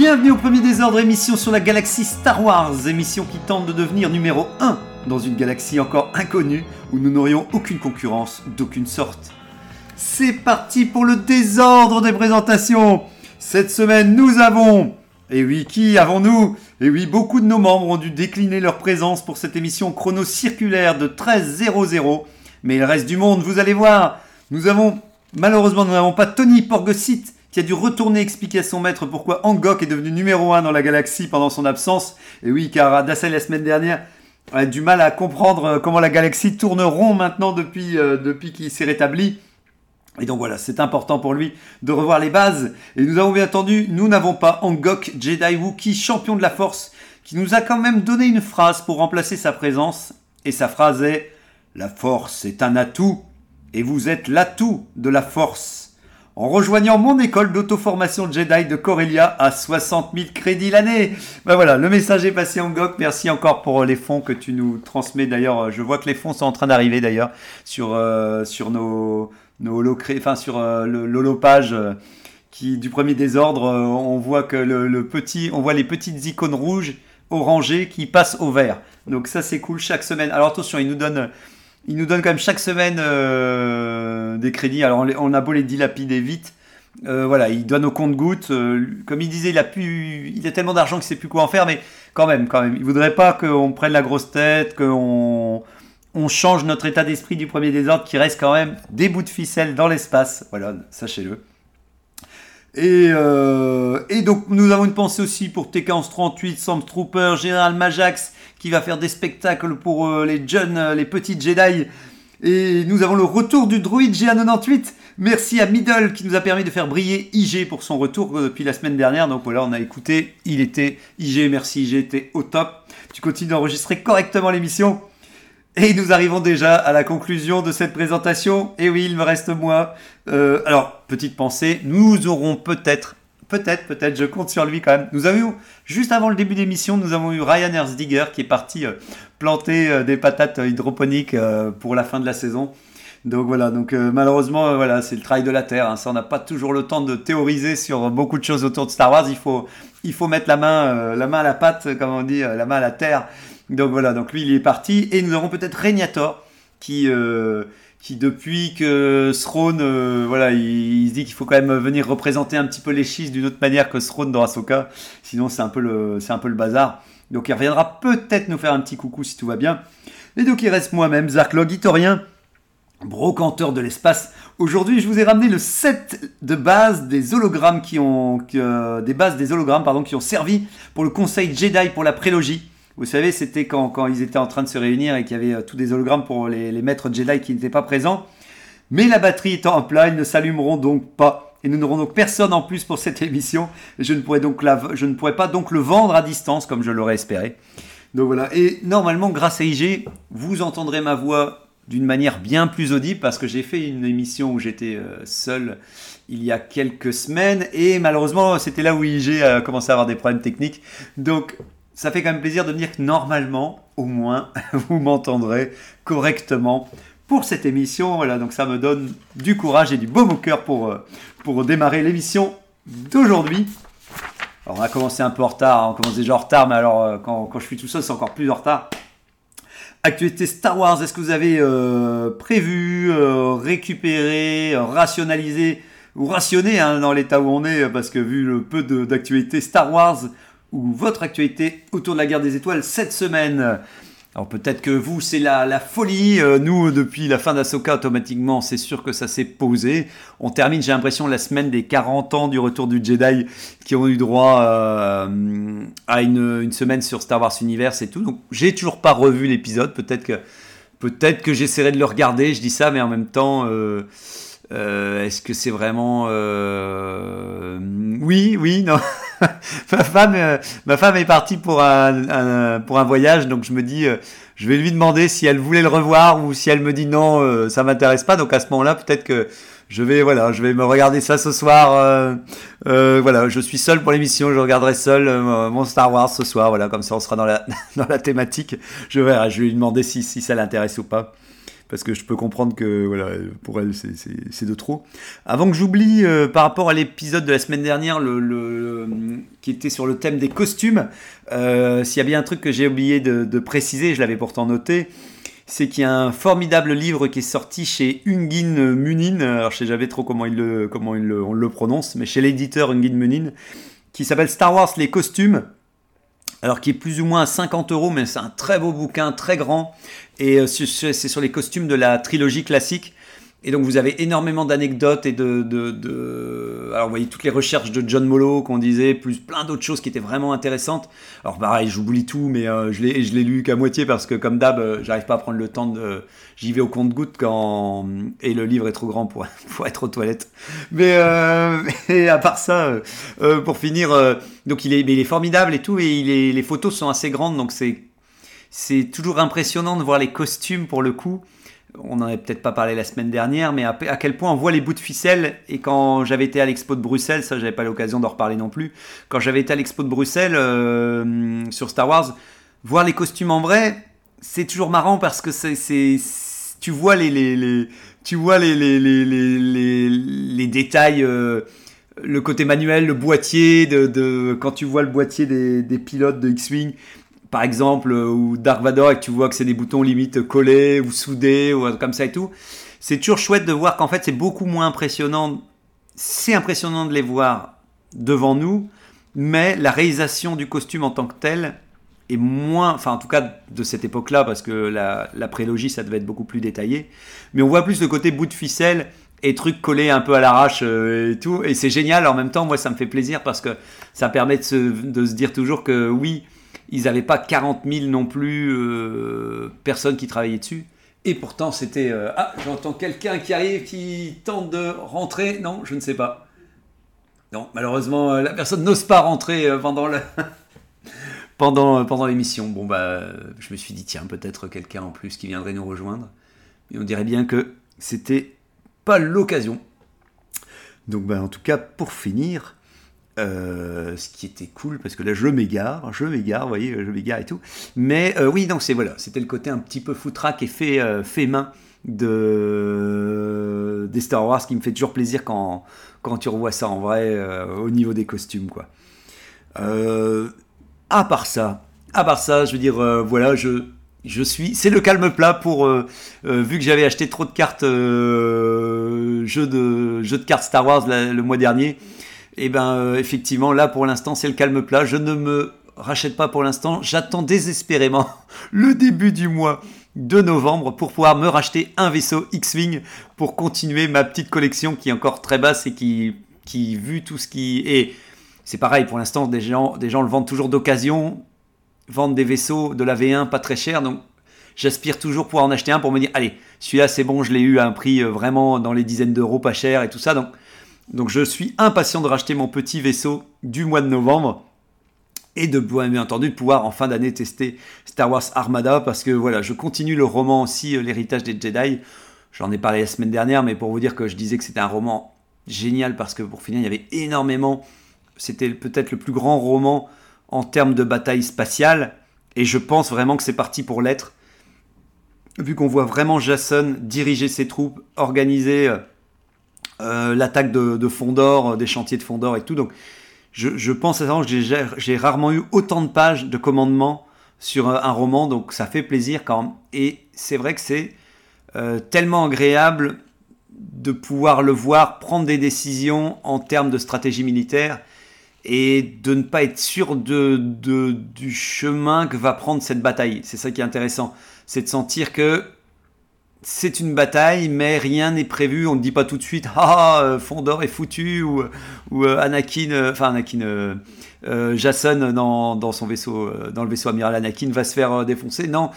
Bienvenue au premier désordre, émission sur la galaxie Star Wars, émission qui tente de devenir numéro 1 dans une galaxie encore inconnue où nous n'aurions aucune concurrence d'aucune sorte. C'est parti pour le désordre des présentations. Cette semaine, nous avons... Et oui, qui avons-nous? Et oui, beaucoup de nos membres ont dû décliner leur présence pour cette émission chrono circulaire de 13.00. Mais le reste du monde, vous allez voir, nous avons... Malheureusement, nous n'avons pas Tony Porgesit qui a dû retourner expliquer à son maître pourquoi Angok est devenu numéro 1 dans la galaxie pendant son absence. Et oui, car Adassel la semaine dernière a du mal à comprendre euh, comment la galaxie tourne rond maintenant depuis, euh, depuis qu'il s'est rétabli. Et donc voilà, c'est important pour lui de revoir les bases. Et nous avons bien entendu, nous n'avons pas Angok, Jedi Wookiee, champion de la force, qui nous a quand même donné une phrase pour remplacer sa présence. Et sa phrase est La force est un atout, et vous êtes l'atout de la force en rejoignant mon école d'auto-formation Jedi de Corellia à 60 000 crédits l'année. Ben voilà, le message est passé en GOC. Merci encore pour les fonds que tu nous transmets. D'ailleurs, je vois que les fonds sont en train d'arriver d'ailleurs sur, euh, sur nos, nos enfin sur euh, l'holopage euh, qui du premier désordre. Euh, on voit que le, le, petit, on voit les petites icônes rouges orangées qui passent au vert. Donc ça c'est cool chaque semaine. Alors attention, il nous donne il nous donne quand même chaque semaine euh, des crédits. Alors on a beau les dilapider vite. Euh, voilà, il donne au compte goutte. Euh, comme il disait, il a, pu, il a tellement d'argent qu'il ne sait plus quoi en faire, mais quand même, quand même. Il voudrait pas qu'on prenne la grosse tête, qu'on on change notre état d'esprit du premier désordre, qui reste quand même des bouts de ficelle dans l'espace. Voilà, sachez-le. Et, et, donc nous avons une pensée aussi pour TK1138, Sam Trooper, Général Majax qui va faire des spectacles pour les jeunes, les petits Jedi. Et nous avons le retour du druide GA98. Merci à Middle qui nous a permis de faire briller IG pour son retour depuis la semaine dernière. Donc voilà, on a écouté, il était IG, merci IG, était au top. Tu continues d'enregistrer correctement l'émission. Et nous arrivons déjà à la conclusion de cette présentation. Et oui, il me reste moi. Euh, alors, petite pensée, nous aurons peut-être, peut-être, peut-être, je compte sur lui quand même. Nous avons eu, juste avant le début d'émission, nous avons eu Ryan Erzdigger qui est parti euh, planter euh, des patates hydroponiques pour la fin de la saison. Donc voilà, donc malheureusement, voilà, c'est le travail de la Terre. Hein. On n'a pas toujours le temps de théoriser sur beaucoup de choses autour de Star Wars. Il faut, il faut mettre la main, la main à la pâte, comme on dit, la main à la terre donc voilà, donc lui il est parti. Et nous aurons peut-être Regnator qui, euh, qui depuis que Throne, euh, voilà, il, se dit qu'il faut quand même venir représenter un petit peu les schistes d'une autre manière que Throne dans Ahsoka. Sinon c'est un, peu le, c'est bazar. Donc il reviendra peut-être nous faire un petit coucou si tout va bien. Et donc il reste moi-même, Zarklog Itorien, brocanteur de l'espace. Aujourd'hui, je vous ai ramené le set de base des hologrammes qui ont, des bases des hologrammes pardon, qui ont servi pour le Conseil Jedi pour la prélogie. Vous savez, c'était quand, ils étaient en train de se réunir et qu'il y avait euh, tous des hologrammes pour les, maîtres Jedi qui n'étaient pas présents. Mais la batterie étant en plein, ils ne s'allumeront donc pas. Et nous n'aurons donc personne en plus pour cette émission. Je ne pourrais, donc je ne pas donc le vendre à distance comme je l'aurais espéré. Donc voilà. Et normalement, grâce à IG, vous entendrez ma voix d'une manière bien plus audible parce que j'ai fait une émission où j'étais euh, seul il y a quelques semaines et malheureusement c'était là où IG a commencé à avoir des problèmes techniques. Donc ça fait quand même plaisir de dire que normalement, au moins, vous m'entendrez correctement pour cette émission. Voilà, donc ça me donne du courage et du baume au cœur pour, euh, pour démarrer l'émission d'aujourd'hui. Alors on a commencé un peu en retard, on commence déjà en retard, mais alors euh, quand, quand je suis tout seul, c'est encore plus en retard. Actualité Star Wars, est-ce que vous avez euh, prévu, récupéré, rationalisé ou rationné hein, dans l'état où on est, parce que vu le peu d'actualité Star Wars, ou votre actualité autour de la guerre des étoiles cette semaine. Alors peut-être que vous, c'est la, folie. Euh, nous, depuis la fin d'Asoka, automatiquement, c'est sûr que ça s'est posé. On termine, j'ai l'impression, la semaine des 40 ans du retour du Jedi qui ont eu droit euh, à une, semaine sur Star Wars Universe et tout. Donc j'ai toujours pas revu l'épisode. Peut-être que, peut-être que j'essaierai de le regarder. Je dis ça, mais en même temps... Euh, est-ce que c'est vraiment... Oui, oui, non ma femme, euh, ma femme est partie pour un, un- pour un voyage, donc je me dis, euh, je vais lui demander si elle voulait le revoir ou si elle me dit non, euh, ça m'intéresse pas. Donc à ce moment-là, peut-être que je vais, voilà, je vais me regarder ça ce soir. euh, euh, voilà, je suis seul pour l'émission, je regarderai seul euh, mon Star Wars ce soir. Voilà, comme ça, on sera dans la dans la thématique. Je verrai, je vais lui demander si si ça l'intéresse ou pas. Parce que je peux comprendre que voilà, pour elle, c'est- de trop. Avant que j'oublie, euh, par rapport à l'épisode de la semaine dernière, le, le- qui était sur le thème des costumes, euh, s'il y a bien un truc que j'ai oublié de, de préciser, je l'avais pourtant noté, c'est qu'il y a un formidable livre qui est sorti chez Ungin Munin, alors je sais jamais trop comment, il le, comment il le- on le prononce, mais chez l'éditeur Ungin Munin, qui s'appelle Star Wars les costumes, alors qui est plus ou moins à 50 euros, mais c'est un très beau bouquin, très grand, et euh, c'est c'est sur les costumes de la trilogie classique. Et donc vous avez énormément d'anecdotes et de, Alors vous voyez toutes les recherches de John Mollo qu'on disait, plus plein d'autres choses qui étaient vraiment intéressantes. Alors pareil, j'oublie tout, mais euh, je l'ai lu qu'à moitié parce que comme d'hab, euh, j'arrive pas à prendre le temps de... J'y vais au compte-goutte quand... Et le livre est trop grand pour, être aux toilettes. Mais, euh, à part ça, pour finir, donc il est, mais il est formidable et tout, et les photos sont assez grandes, donc c'est toujours impressionnant de voir les costumes pour le coup. On n'en avait peut-être pas parlé la semaine dernière, mais à, quel point on voit les bouts de ficelle. Et quand j'avais été à l'expo de Bruxelles, ça j'avais pas l'occasion d'en reparler non plus. Quand j'avais été à l'expo de Bruxelles euh, sur Star Wars, voir les costumes en vrai, c'est toujours marrant parce que c'est, tu vois les, tu vois les, les, détails. euh, le côté manuel, le boîtier, de, quand tu vois le boîtier des pilotes de X-Wing, par exemple, euh, ou Dark Vador, et tu vois que c'est des boutons limite collés ou soudés, ou comme ça et tout, c'est toujours chouette de voir qu'en fait c'est beaucoup moins impressionnant. C'est impressionnant de les voir devant nous, mais la réalisation du costume en tant que tel est moins, enfin en tout cas de cette époque-là, parce que la, prélogie ça devait être beaucoup plus détaillé, mais on voit plus le côté bout de ficelle et trucs collés un peu à l'arrache euh, et tout, et c'est génial en même temps, moi ça me fait plaisir parce que ça permet de de se dire toujours que oui, ils n'avaient pas 40 000 non plus euh, personnes qui travaillaient dessus. Et pourtant, c'était... euh, ah, j'entends quelqu'un qui arrive, qui tente de rentrer. Non, je ne sais pas. Non, malheureusement, euh, la personne n'ose pas rentrer pendant pendant, pendant l'émission. Bon, bah, je me suis dit, tiens, peut-être quelqu'un en plus qui viendrait nous rejoindre. Et on dirait bien que c'était pas l'occasion. Donc, bah, en tout cas, pour finir, euh, ce qui était cool parce que là je m'égare, je m'égare, vous voyez, je m'égare et tout. Mais euh, oui, donc c'est voilà, c'était le côté un petit peu foutraque et fait, euh, fait main de des Star Wars qui me fait toujours plaisir quand, quand tu revois ça en vrai au niveau des costumes quoi. À part ça, à part ça, je veux dire voilà, je je suis, c'est le calme plat pour vu que j'avais acheté trop de cartes euh, jeux de jeux de cartes Star Wars le mois dernier. Et ben euh, effectivement là pour l'instant c'est le calme plat. Je ne me rachète pas pour l'instant. J'attends désespérément le début du mois de novembre pour pouvoir me racheter un vaisseau X-Wing pour continuer ma petite collection qui est encore très basse et qui, qui vu tout ce qui est... C'est pareil, pour l'instant, des gens, des gens le vendent toujours d'occasion, vendent des vaisseaux de la V1 pas très cher, donc j'aspire toujours pouvoir en acheter un pour me dire, allez, celui-là c'est bon, je l'ai eu à un prix euh, vraiment dans les dizaines d'euros, pas cher et tout ça, donc, donc je suis impatient de racheter mon petit vaisseau du mois de novembre et de bien entendu de pouvoir en fin d'année tester Star Wars Armada parce que voilà, je continue le roman aussi, euh, l'héritage des Jedi. J'en ai parlé la semaine dernière, mais pour vous dire que je disais que c'était un roman génial parce que pour finir, il y avait énormément. C'était peut-être le plus grand roman en termes de bataille spatiale et je pense vraiment que c'est parti pour l'être. Vu qu'on voit vraiment Jason diriger ses troupes, organiser euh, euh, l'attaque de, de Fondor, euh, des chantiers de Fondor et tout. Donc je, je pense que j'ai- rarement eu autant de pages de commandement sur un, un roman, donc ça fait plaisir quand même. Et c'est vrai que c'est euh, tellement agréable de pouvoir le voir prendre des décisions en termes de stratégie militaire et de ne pas être sûr de, de- du chemin que va prendre cette bataille. C'est ça qui est intéressant. C'est de sentir que c'est une bataille, mais rien n'est prévu. On ne dit pas tout de suite Ah, euh, Fondor est foutu ou, euh, Anakin, euh, enfin Anakin, Jason dans, dans son vaisseau, dans le vaisseau amiral Anakin va se faire défoncer. Non,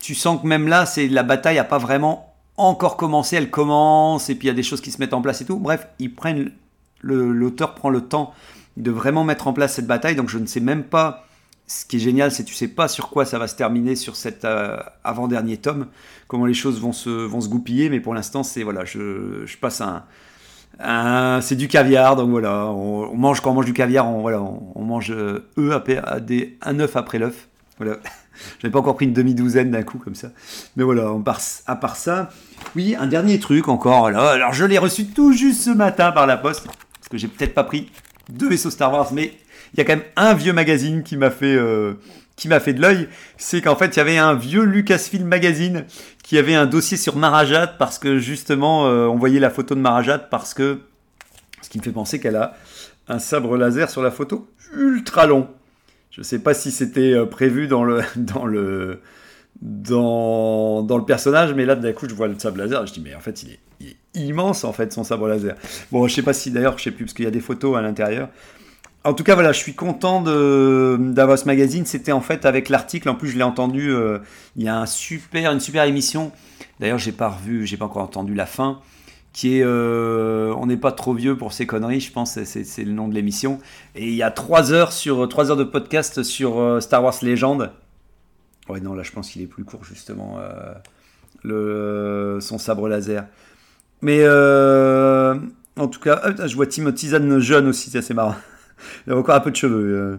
tu sens que même là, c'est la bataille n'a pas vraiment encore commencé. Elle commence et puis il y a des choses qui se mettent en place et tout. Bref, ils prennent l'auteur prend le temps de vraiment mettre en place cette bataille. Donc je ne sais même pas. Ce qui est génial, c'est que tu sais pas sur quoi ça va se terminer sur cet euh, avant-dernier tome, comment les choses vont se, vont se goupiller. Mais pour l'instant, c'est voilà, je, passe un, un- c'est du caviar, donc voilà, on, mange quand on mange du caviar, on, voilà, on, mange euh, après- des, un œuf après l'œuf. Voilà. J'avais pas encore pris une demi-douzaine d'un coup comme ça. Mais voilà, on part, à part ça, oui, un dernier truc encore. Alors je l'ai reçu tout juste ce matin par la poste, parce que j'ai peut-être pas pris deux vaisseaux Star Wars, mais il y a quand même un vieux magazine qui m'a fait, euh, qui m'a fait de l'œil. C'est qu'en fait, il y avait un vieux Lucasfilm magazine qui avait un dossier sur Marajat, parce que justement, euh, on voyait la photo de Marajat, parce que ce qui me fait penser qu'elle a un sabre laser sur la photo ultra long. Je sais pas si c'était euh, prévu dans le dans le dans, dans le personnage, mais là d'un coup je vois le sabre laser, je dis mais en fait il est, il est immense en fait son sabre laser. Bon je sais pas si d'ailleurs je sais plus parce qu'il y a des photos à l'intérieur. En tout cas voilà, je suis content d'avoir ce magazine. C'était en fait avec l'article. En plus je l'ai entendu. euh, il y a une super émission. D'ailleurs j'ai pas revu, j'ai pas encore entendu la fin qui est euh, on n'est pas trop vieux pour ces conneries je pense c'est- le nom de l'émission et il y a trois heures sur trois heures de podcast sur euh, Star Wars Legend ouais non là je pense qu'il est plus court justement son sabre laser mais en tout cas je vois Timothy Zahn jeune aussi c'est assez marrant il a encore un peu de cheveux euh.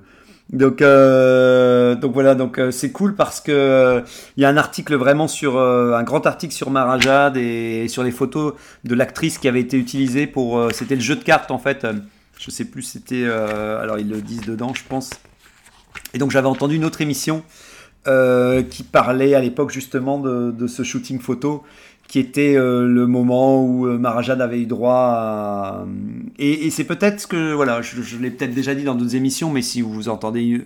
donc euh, donc voilà donc euh, c'est cool parce que il y a un article vraiment sur un grand article sur Marajad et sur les photos de l'actrice qui avait été utilisée pour c'était le jeu de cartes en fait. Je sais plus c'était alors ils le disent dedans je pense. Et donc j'avais entendu une autre émission qui parlait à l'époque justement de ce shooting photo qui était euh, le moment où euh, Marajad avait eu droit à... Et, c'est peut-être que... Voilà, je, l'ai peut-être déjà dit dans d'autres émissions, mais si vous entendez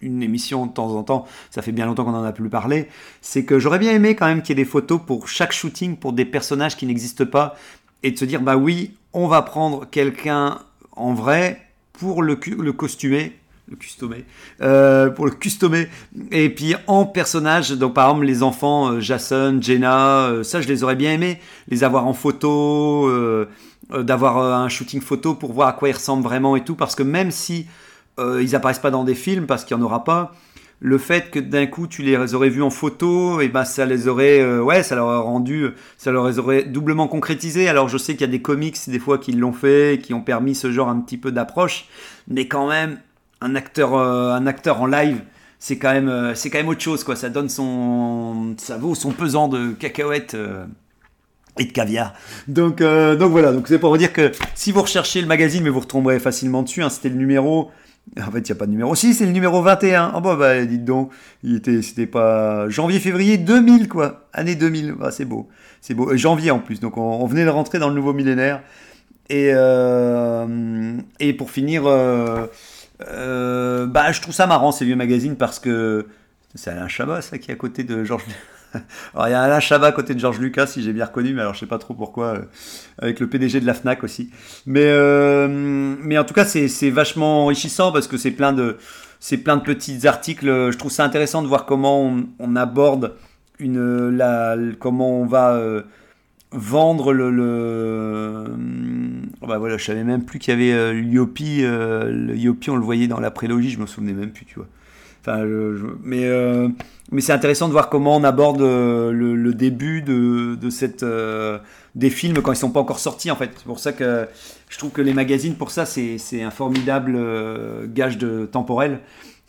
une émission de temps en temps, ça fait bien longtemps qu'on en a plus parlé, c'est que j'aurais bien aimé quand même qu'il y ait des photos pour chaque shooting, pour des personnages qui n'existent pas, et de se dire, bah oui, on va prendre quelqu'un en vrai pour le, le costumer, le customer, euh, pour le customer, et puis en personnage, donc par exemple les enfants, euh, Jason, Jenna, euh, ça je les aurais bien aimé, les avoir en photo, d'avoir un shooting photo pour voir à quoi ils ressemblent vraiment et tout, parce que même si euh, ils apparaissent pas dans des films, parce qu'il y en aura pas, le fait que d'un coup tu les aurais vus en photo, et ben ça les aurait, ouais, ça leur aurait rendu, ça leur aurait doublement concrétisé. Alors je sais qu'il y a des comics des fois qui l'ont fait, qui ont permis ce genre un petit peu d'approche, mais quand même un acteur, euh, un en live, c'est quand même, euh, c'est quand même autre chose quoi. Ça donne son, ça vaut son pesant de cacahuètes. euh, et de caviar. Donc, voilà, donc c'est pour vous dire que si vous recherchez le magazine, mais vous retomberez facilement dessus, hein, c'était le numéro. En fait, il n'y a pas de numéro. Si, c'est le numéro 21. Oh bah, bah dites donc, il était, c'était pas janvier-février 2000 quoi, année 2000. Ah, c'est beau, c'est beau. Janvier en plus, donc on, venait de rentrer dans le nouveau millénaire. Et pour finir, euh, bah je trouve ça marrant ces vieux magazines parce que c'est Alain Chabat ça qui est à côté de Georges. Alors il y a Alain Chabat à côté de Georges Lucas si j'ai bien reconnu, mais alors je sais pas trop pourquoi, euh, avec le PDG de la Fnac aussi. Mais euh, mais en tout cas c'est vachement enrichissant parce que c'est plein de c'est plein de petits articles. Je trouve ça intéressant de voir comment on, on aborde une la comment on va vendre le, le... Oh bah voilà je savais même plus qu'il y avait euh, Yopi euh, le Yopi on le voyait dans la prélogie je me souvenais même plus tu vois. Enfin je- je- mais euh, mais c'est intéressant de voir comment on aborde euh, le, le début de, de cette euh, des films quand ils sont pas encore sortis en fait. C'est pour ça que je trouve que les magazines pour ça c'est c'est un formidable euh, gage de temporel.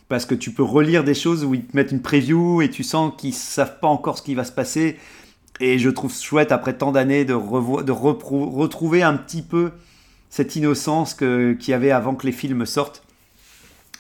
Parce que tu peux relire des choses où ils te mettent une preview et tu sens qu'ils savent pas encore ce qui va se passer et je trouve chouette après tant d'années de, de retrouver un petit peu cette innocence qu'il y avait avant que les films sortent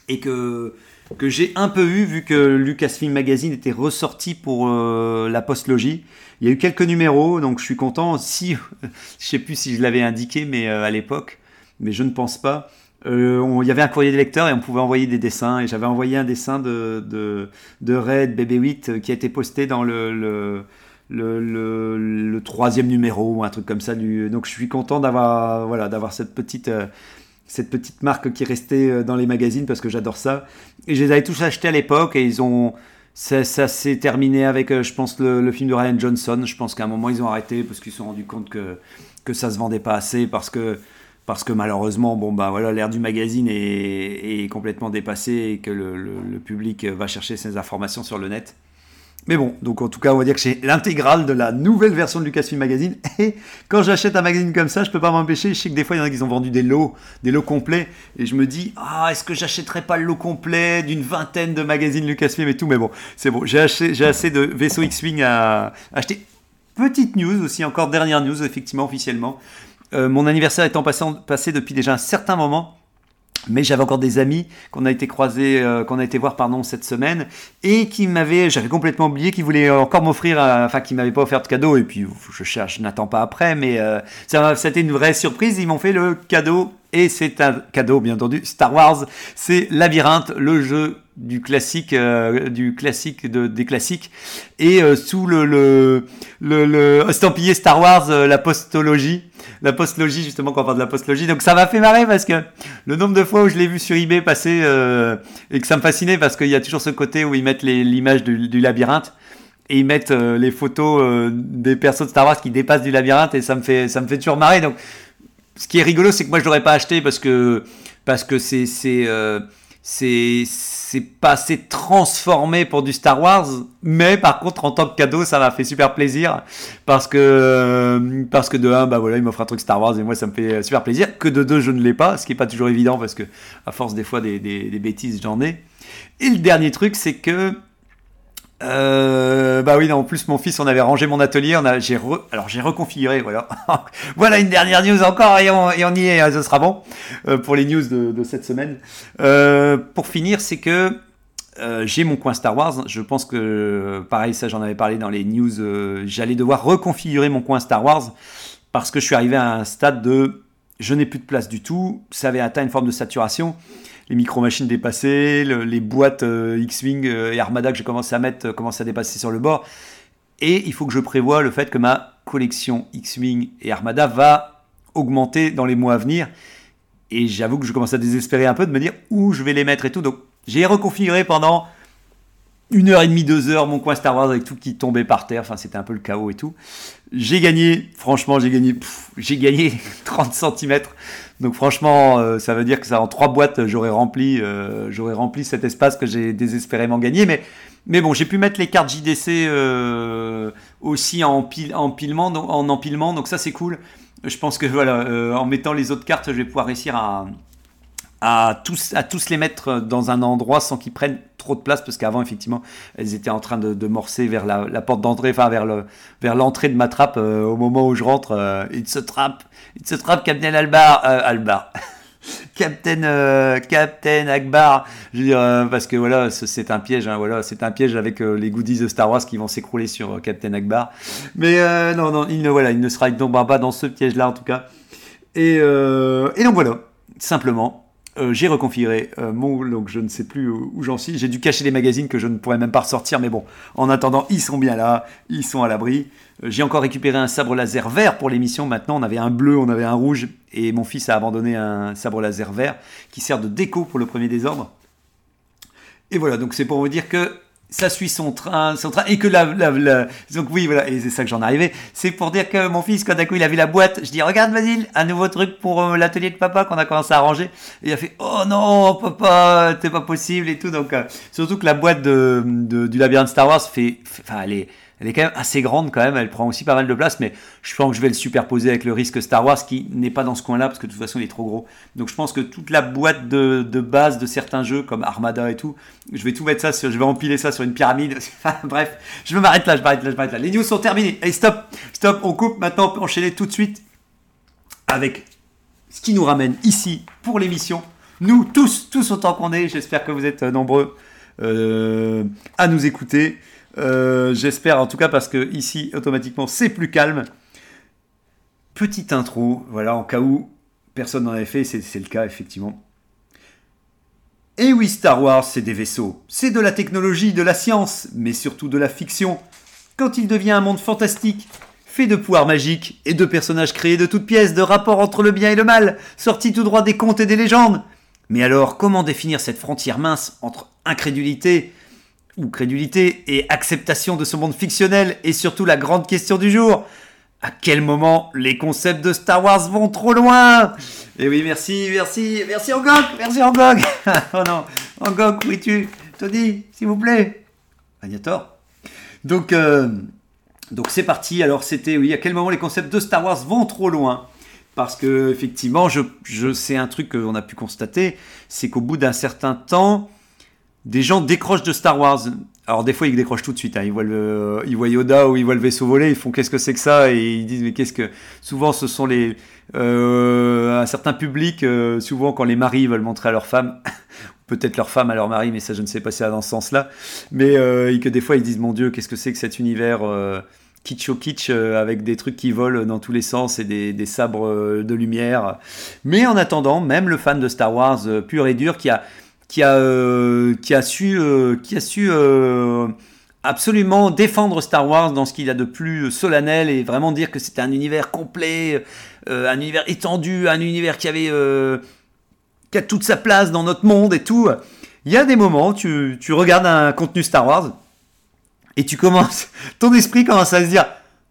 et que, que j'ai un peu eu vu que Lucasfilm Magazine était ressorti pour euh, la postlogie. Il y a eu quelques numéros, donc je suis content. Si, je sais plus si je l'avais indiqué, mais euh, à l'époque, mais je ne pense pas. Euh, il y avait un courrier des lecteurs et on pouvait envoyer des dessins. Et j'avais envoyé un dessin de, de, de Red BB8 euh, qui a été posté dans le, le, troisième numéro ou un truc comme ça. Donc je suis content d'avoir voilà, d'avoir cette petite, euh, cette petite marque qui est restée euh, dans les magazines parce que j'adore ça. Et je les avais tous achetés à l'époque et ils ont. Ça, ça s'est terminé avec, euh, je pense, le, film de Ryan Johnson. Je pense qu'à un moment, ils ont arrêté parce qu'ils se sont rendus compte que, que ça se vendait pas assez. Parce que parce que malheureusement, bon bah voilà, l'ère du magazine est, complètement dépassée et que le- le public va chercher ses informations sur le net. Mais bon, donc en tout cas, on va dire que j'ai l'intégrale de la nouvelle version de Lucasfilm Magazine. Et quand j'achète un magazine comme ça, je peux pas m'empêcher. Je sais que des fois, il y en a qui ont vendu des lots, des lots complets. Et je me dis, ah, est-ce que j'achèterais pas le lot complet d'une vingtaine de magazines Lucasfilm et tout? Mais bon, c'est bon. J'ai assez de vaisseaux X-Wing à acheter. Petite news aussi, encore dernière news, effectivement, officiellement. Euh, mon anniversaire étant passé depuis déjà un certain moment, mais j'avais encore des amis qu'on a été croisés, euh, qu'on a été voir pardon cette semaine et qui m'avaient, j'avais complètement oublié, qui voulaient encore m'offrir, euh, enfin qui m'avaient pas offert de cadeau. Et puis je cherche, je n'attends pas après, mais euh, ça m'a- c'était une vraie surprise. Ils m'ont fait le cadeau et c'est un cadeau bien entendu Star Wars, c'est Labyrinthe, le jeu du classique, euh, du classique de, des classiques. Et sous le, le, le, le estampillé Star Wars, euh, la postologie la postlogie justement quand on parle de la postlogie donc ça m'a fait marrer parce que le nombre de fois où je l'ai vu sur eBay passer euh, et que ça me fascinait parce qu'il y a toujours ce côté où ils mettent l'image du, labyrinthe et ils mettent euh, les photos euh, des persos de Star Wars qui dépassent du labyrinthe et ça me fait ça me fait toujours marrer. Donc ce qui est rigolo c'est que moi je l'aurais pas acheté parce que parce que c'est c'est euh, c'est c'est pas assez transformé pour du Star Wars mais par contre en tant que cadeau ça m'a fait super plaisir. Parce que euh, parce que de un bah voilà il m'offre un truc Star Wars et moi ça me fait super plaisir. Que de deux je ne l'ai pas ce qui est pas toujours évident parce que à force des fois des, des, des bêtises j'en ai. Et le dernier truc c'est que euh, bah oui, non, en plus mon fils, on avait rangé mon atelier, on a, j'ai alors j'ai reconfiguré, voilà. voilà une dernière news encore et on, y est, hein, ce sera bon euh, pour les news de, cette semaine. Euh, pour finir, c'est que euh, j'ai mon coin Star Wars. Je pense que, pareil, ça j'en avais parlé dans les news, j'allais devoir reconfigurer mon coin Star Wars parce que je suis arrivé à un stade de je n'ai plus de place du tout, ça avait atteint une forme de saturation les micro-machines dépassées, le- les boîtes euh, X-Wing euh, et Armada que j'ai commencé à mettre euh, commencent à dépasser sur le bord. Et il faut que je prévoie le fait que ma collection X-Wing et Armada va augmenter dans les mois à venir. Et j'avoue que je commence à désespérer un peu de me dire où je vais les mettre et tout. Donc j'ai reconfiguré pendant une heure et demie, deux heures mon coin Star Wars avec tout qui tombait par terre. Enfin, c'était un peu le chaos et tout. J'ai gagné, franchement, j'ai gagné, j'ai gagné 30 cm. Donc franchement, euh, ça veut dire que ça en trois boîtes, j'aurais rempli, euh, j'aurais rempli cet espace que j'ai désespérément gagné. Mais, mais bon, j'ai pu mettre les cartes JDC euh, aussi en, empile- empilement, donc- en empilement, donc ça c'est cool. Je pense que voilà, en mettant les autres cartes, je vais pouvoir réussir à, à tous, à tous les mettre dans un endroit sans qu'ils prennent trop de place parce qu'avant effectivement elles étaient en train de, de morcer vers la, porte d'entrée enfin vers le vers l'entrée de ma trappe euh, au moment où je rentre euh, il se trappe il se trappe Captain Albar euh, Albar. Captain euh, Captain Akbar. Je veux dire euh, parce que voilà ce- c'est un piège hein, voilà c'est un piège avec les goodies de Star Wars qui vont s'écrouler sur Captain Akbar. Mais non non il ne voilà il ne sera donc pas dans ce piège là en tout cas. Et donc voilà simplement euh, j'ai reconfiguré euh, mon donc je ne sais plus où, j'en suis. J'ai dû cacher les magazines que je ne pourrais même pas ressortir, mais bon, en attendant, ils sont bien là, ils sont à l'abri. Euh, j'ai encore récupéré un sabre laser vert pour l'émission. Maintenant, on avait un bleu, on avait un rouge, et mon fils a abandonné un sabre laser vert qui sert de déco pour le premier désordre. Et voilà, donc c'est pour vous dire que ça suit son train, son train, et que la, la- la- donc oui, voilà, et c'est ça que j'en arrivais. C'est pour dire que mon fils, quand d'un coup il a vu la boîte, je dis regarde Basile, un nouveau truc pour euh, l'atelier de papa qu'on a commencé à ranger. Et il a fait oh non papa, c'est pas possible et tout. Donc euh, surtout que la boîte de, de- du labyrinthe Star Wars fait- enfin elle est, elle est quand même assez grande quand même. Elle prend aussi pas mal de place, mais je pense que je vais le superposer avec le risque Star Wars qui n'est pas dans ce coin-là parce que de toute façon il est trop gros. Donc je pense que toute la boîte de, base de certains jeux comme Armada et tout, je vais tout mettre ça sur, je vais empiler ça sur une pyramide. Bref, je m'arrête là, je m'arrête là, je m'arrête là. Les news sont terminées. Allez stop, stop, on coupe. Maintenant on peut enchaîner tout de suite avec ce qui nous ramène ici pour l'émission. Nous tous, tous autant qu'on est. J'espère que vous êtes euh, nombreux euh, à nous écouter. Euh, J'espère en tout cas parce que ici automatiquement c'est plus calme. Petite intro, voilà, en cas où personne n'en avait fait, c'est le cas effectivement. Et oui, Star Wars, c'est des vaisseaux, c'est de la technologie, de la science, mais surtout de la fiction. Quand il devient un monde fantastique, fait de pouvoirs magiques et de personnages créés de toutes pièces, de rapports entre le bien et le mal, sortis tout droit des contes et des légendes. Mais alors, comment définir cette frontière mince entre incrédulité ou crédulité et acceptation de ce monde fictionnel et surtout la grande question du jour. À quel moment les concepts de Star Wars vont trop loin? Et oui, merci, merci, merci Angok, merci Angok. Oh non, Angok, où es-tu? Tony, s'il vous plaît. Agnator Donc, euh, donc c'est parti. Alors c'était, oui, à quel moment les concepts de Star Wars vont trop loin? Parce que effectivement, je, je c'est un truc qu'on a pu constater, c'est qu'au bout d'un certain temps, des gens décrochent de Star Wars. Alors des fois ils décrochent tout de suite, hein. ils, voient le, ils voient Yoda ou ils voient le vaisseau voler, ils font qu'est-ce que c'est que ça? Et ils disent mais qu'est-ce que... Souvent ce sont les... Euh, un certain public, euh, souvent quand les maris veulent montrer à leur femme, peut-être leur femme à leur mari, mais ça je ne sais pas si c'est dans ce sens-là, mais euh, que des fois ils disent mon Dieu qu'est-ce que c'est que cet univers euh, kitsch au kitsch euh, avec des trucs qui volent dans tous les sens et des, sabres euh, de lumière. Mais en attendant, même le fan de Star Wars euh, pur et dur qui a qui a euh, qui a su euh, qui a su euh, absolument défendre Star Wars dans ce qu'il a de plus solennel et vraiment dire que c'était un univers complet, un univers étendu, un univers qui avait qui a toute sa place dans notre monde et tout. Il y a des moments, tu, tu regardes un contenu Star Wars et tu commences, ton esprit commence à se dire,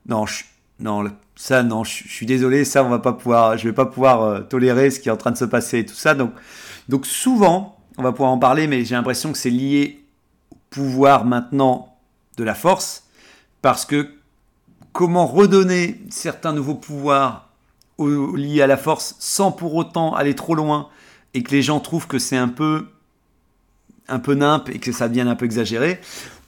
non, je- non, ça, non, je, je suis désolé, ça, on va pas pouvoir, je vais pas pouvoir tolérer ce qui est en train de se passer et tout ça. Donc, donc souvent, on va pouvoir en parler, mais j'ai l'impression que c'est lié au pouvoir maintenant de la force, parce que comment redonner certains nouveaux pouvoirs liés à la force sans pour autant aller trop loin et que les gens trouvent que c'est un peu un peu nimp et que ça devienne un peu exagéré?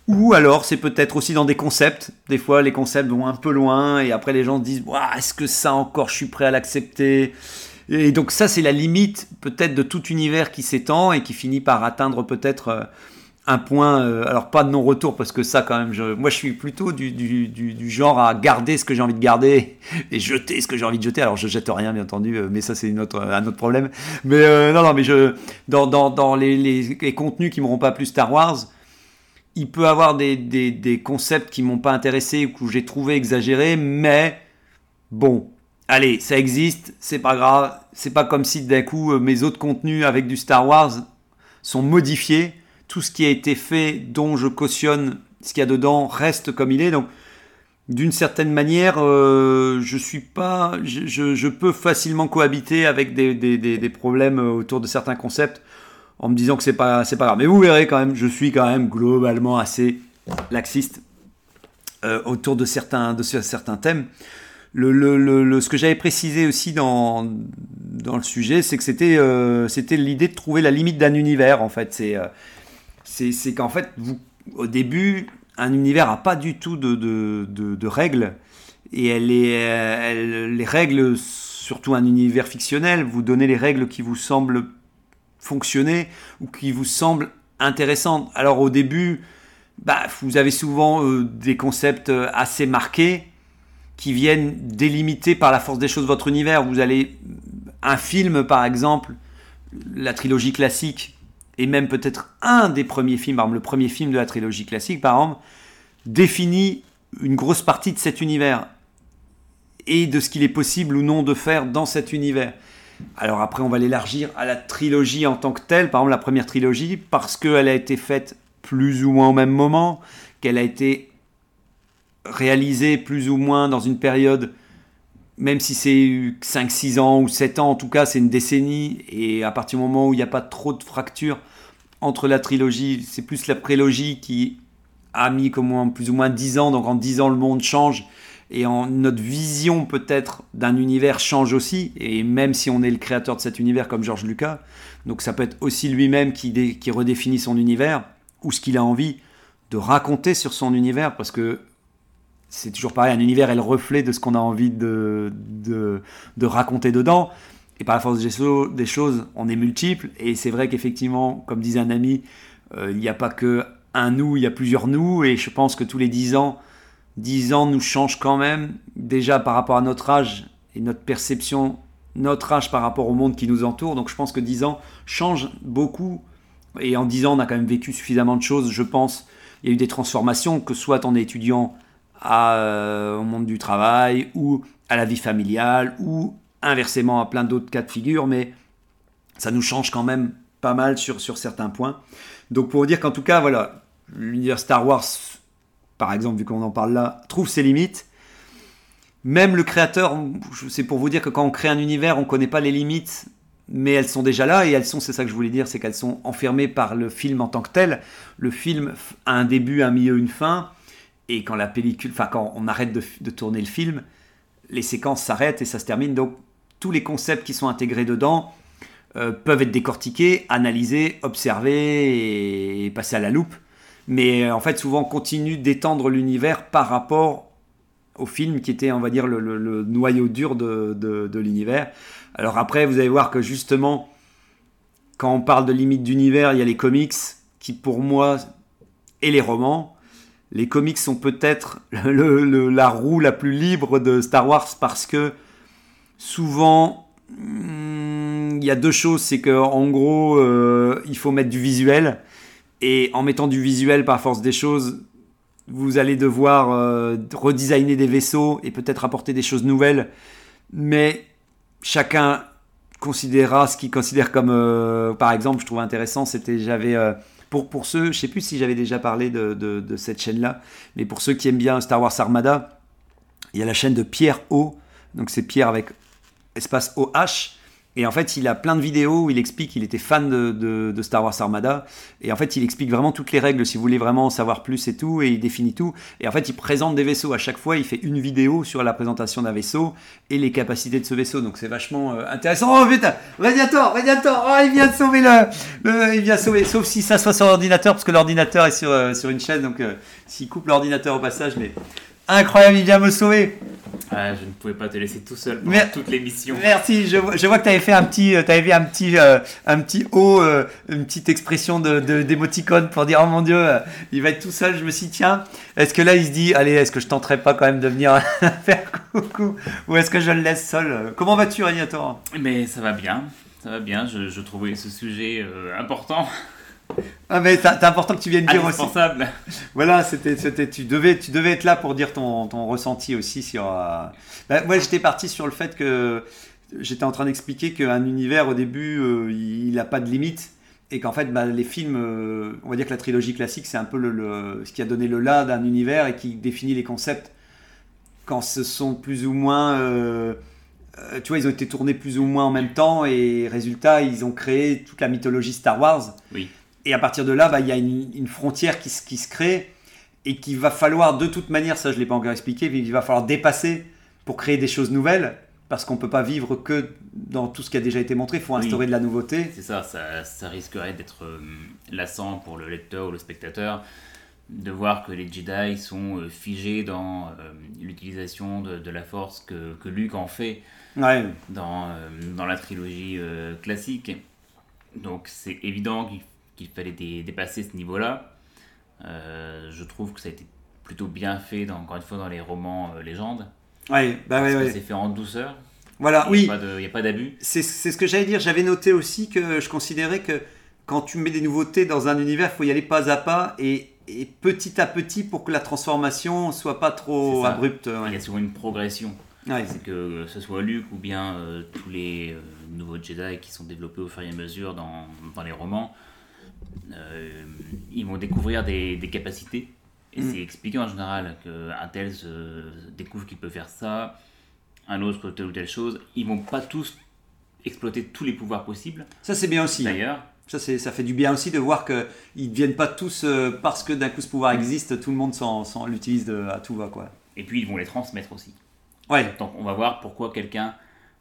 Ou alors c'est peut-être aussi dans des concepts. Des fois les concepts vont un peu loin et après les gens se disent est-ce que ça encore je suis prêt à l'accepter? Et donc ça c'est la limite peut-être de tout univers qui s'étend et qui finit par atteindre peut-être euh, un point, euh, alors pas de non-retour parce que ça quand même, je, moi je suis plutôt du, genre à garder ce que j'ai envie de garder et jeter ce que j'ai envie de jeter. Alors je jette rien bien entendu, euh, mais ça c'est un autre problème. Mais non non mais je dans, les, contenus qui m'auront pas plu Star Wars, il peut avoir des concepts qui m'ont pas intéressé ou que j'ai trouvé exagérés, mais bon, allez, ça existe, c'est pas grave, c'est pas comme si d'un coup euh, mes autres contenus avec du Star Wars sont modifiés, tout ce qui a été fait, dont je cautionne ce qu'il y a dedans, reste comme il est, donc d'une certaine manière, euh, je suis pas, je, peux facilement cohabiter avec des, problèmes autour de certains concepts en me disant que c'est pas c'est pas grave. Mais vous verrez quand même, je suis quand même globalement assez laxiste euh, autour de certains de ce- certains thèmes. Le, le, le, ce que j'avais précisé aussi dans dans le sujet, c'est que c'était euh, l'idée de trouver la limite d'un univers. En fait, c'est euh, qu'en fait vous au début un univers a pas du tout de de, de, règles et elle est elle- les règles surtout un univers fictionnel vous donnez les règles qui vous semblent fonctionner ou qui vous semblent intéressantes. Alors au début, bah, vous avez souvent euh, des concepts euh, assez marqués qui viennent délimiter par la force des choses votre univers. Vous allez un film par exemple, la trilogie classique et même peut-être un des premiers films, par exemple le premier film de la trilogie classique par exemple, définit une grosse partie de cet univers et de ce qu'il est possible ou non de faire dans cet univers. Alors après, on va l'élargir à la trilogie en tant que telle, par exemple la première trilogie, parce qu'elle a été faite plus ou moins au même moment, qu'elle a été réalisée plus ou moins dans une période, même si c'est 5-6 ans ou 7 ans, en tout cas c'est une décennie, et à partir du moment où il n'y a pas trop de fractures entre la trilogie, c'est plus la prélogie qui a mis comme plus ou moins 10 ans, donc en 10 ans le monde change, et en, notre vision peut-être d'un univers change aussi, et même si on est le créateur de cet univers comme George Lucas, donc ça peut être aussi lui-même qui redéfinit son univers, ou ce qu'il a envie de raconter sur son univers, parce que c'est toujours pareil, un univers est le reflet de ce qu'on a envie de, de, de raconter dedans, et par la force des cho- des choses, on est multiples, et c'est vrai qu'effectivement, comme disait un ami, euh, il n'y a pas que un nous, il y a plusieurs nous, et je pense que tous les 10 ans, 10 ans nous changent quand même, déjà par rapport à notre âge et notre perception, notre âge par rapport au monde qui nous entoure. Donc je pense que 10 ans changent beaucoup. Et en 10 ans, on a quand même vécu suffisamment de choses, je pense. Il y a eu des transformations, que soit est étudiant euh, au monde du travail, ou à la vie familiale, ou inversement à plein d'autres cas de figure, mais ça nous change quand même pas mal sur, sur certains points. Donc pour vous dire qu'en tout cas, voilà, l'univers Star Wars par exemple, vu qu'on en parle là, trouve ses limites. même le créateur, c'est pour vous dire que quand on crée un univers, on connaît pas les limites, mais elles sont déjà là et elles sont, c'est ça que je voulais dire, c'est qu'elles sont enfermées par le film en tant que tel. Le film a un début, un milieu, une fin, et quand la pellicule, enfin quand on arrête de, de tourner le film, les séquences s'arrêtent et ça se termine. Donc tous les concepts qui sont intégrés dedans euh, peuvent être décortiqués, analysés, observés et, passer à la loupe. Mais euh, en fait, souvent, on continue d'étendre l'univers par rapport au film qui était, on va dire, le, noyau dur de- de l'univers. Alors après, vous allez voir que justement, quand on parle de limite d'univers, il y a les comics qui, pour moi, et les romans. Les comics sont peut-être la roue la plus libre de Star Wars parce que souvent, hmm, il y a deux choses. C'est que en gros, euh, il faut mettre du visuel. Et en mettant du visuel par force des choses, vous allez devoir euh, redesigner des vaisseaux et peut-être apporter des choses nouvelles. Mais chacun considérera ce qu'il considère comme. euh, par exemple, je trouve intéressant, c'était j'avais. Pour, ceux, je sais plus si j'avais déjà parlé de, de- de cette chaîne-là, mais pour ceux qui aiment bien Star Wars Armada, il y a la chaîne de Pierre O. Donc c'est Pierre avec espace OH. Et en fait, il a plein de vidéos où il explique qu'il était fan de, Star Wars Armada. Et en fait, il explique vraiment toutes les règles si vous voulez vraiment en savoir plus et tout. Et il définit tout. Et en fait, il présente des vaisseaux. À chaque fois, il fait une vidéo sur la présentation d'un vaisseau et les capacités de ce vaisseau. Donc c'est vachement euh, intéressant. Oh putain Radiator Radiator Oh, il vient de sauver le, Il vient sauver. Sauf si ça soit sur l'ordinateur, parce que l'ordinateur est sur, euh, sur une chaîne. Donc euh, s'il coupe l'ordinateur au passage, mais. Incroyable, il vient me sauver Ah, je ne pouvais pas te laisser tout seul pendant toute l'émission. Merci, je, vois- je vois que tu avais fait un petit, euh, t'avais fait un petit, euh, un petit haut, euh, une petite expression de, de- d'émoticône pour dire oh mon dieu, euh, il va être tout seul. Je me suis dit, tiens, est-ce que là il se dit allez, est-ce que je tenterai pas quand même de venir faire coucou ou est-ce que je le laisse seul Comment vas-tu, Ragnator Mais ça va bien, ça va bien. Je, je trouvais ce sujet important, Ah mais c'est important que tu viennes dire aussi. indispensable. Voilà, c'était, c'était, tu devais, tu devais être là pour dire ton, ton ressenti aussi sur. euh, bah, moi, j'étais parti sur le fait que j'étais en train d'expliquer qu'un univers au début, euh, il n'a pas de limite et qu'en fait, bah, les films, euh, on va dire que la trilogie classique, c'est un peu le, le- ce qui a donné le là d'un univers et qui définit les concepts quand ce sont plus ou moins. tu vois, ils ont été tournés plus ou moins en même temps et résultat, ils ont créé toute la mythologie Star Wars. Oui. Et à partir de là, bah, il y a une, une frontière qui, se- qui se crée et qu'il va falloir, de toute manière, ça je ne l'ai pas encore expliqué, mais il va falloir dépasser pour créer des choses nouvelles, parce qu'on ne peut pas vivre que dans tout ce qui a déjà été montré, il faut Oui. instaurer de la nouveauté. C'est ça, ça, ça risquerait d'être euh, lassant pour le lecteur ou le spectateur de voir que les Jedi sont euh, figés dans euh, l'utilisation de, de la force que, que Luke en fait Ouais, dans, dans la trilogie classique. Donc c'est évident qu'il qu'il fallait dé- dépasser ce niveau-là. Euh, je trouve que ça a été plutôt bien fait, dans, encore une fois, dans les romans euh, légendes. ouais, bah ouais, parce que ouais. c'est fait en douceur. Voilà, Il oui. n'y a pas de- il n'y a pas d'abus. C'est ce que j'allais dire. J'avais noté aussi que je considérais que quand tu mets des nouveautés dans un univers, il faut y aller pas à pas et, et petit à petit pour que la transformation soit pas trop abrupte. Il y a souvent une progression. Ouais. C'est que ce soit Luke ou bien euh, tous les euh, nouveaux Jedi qui sont développés au fur et à mesure dans, dans les romans, euh, ils vont découvrir des, des capacités. Et Mm. c'est expliqué en général qu'un tel se découvre qu'il peut faire ça, un autre telle ou telle chose. Ils vont pas tous exploiter tous les pouvoirs possibles, Ça c'est bien aussi. d'ailleurs. Ça, fait du bien aussi de voir qu'ils ne viennent pas tous, euh, parce que d'un coup ce pouvoir existe, tout le monde l'utilise à tout va. Quoi. Et puis ils vont les transmettre aussi. Ouais, Donc on va voir pourquoi quelqu'un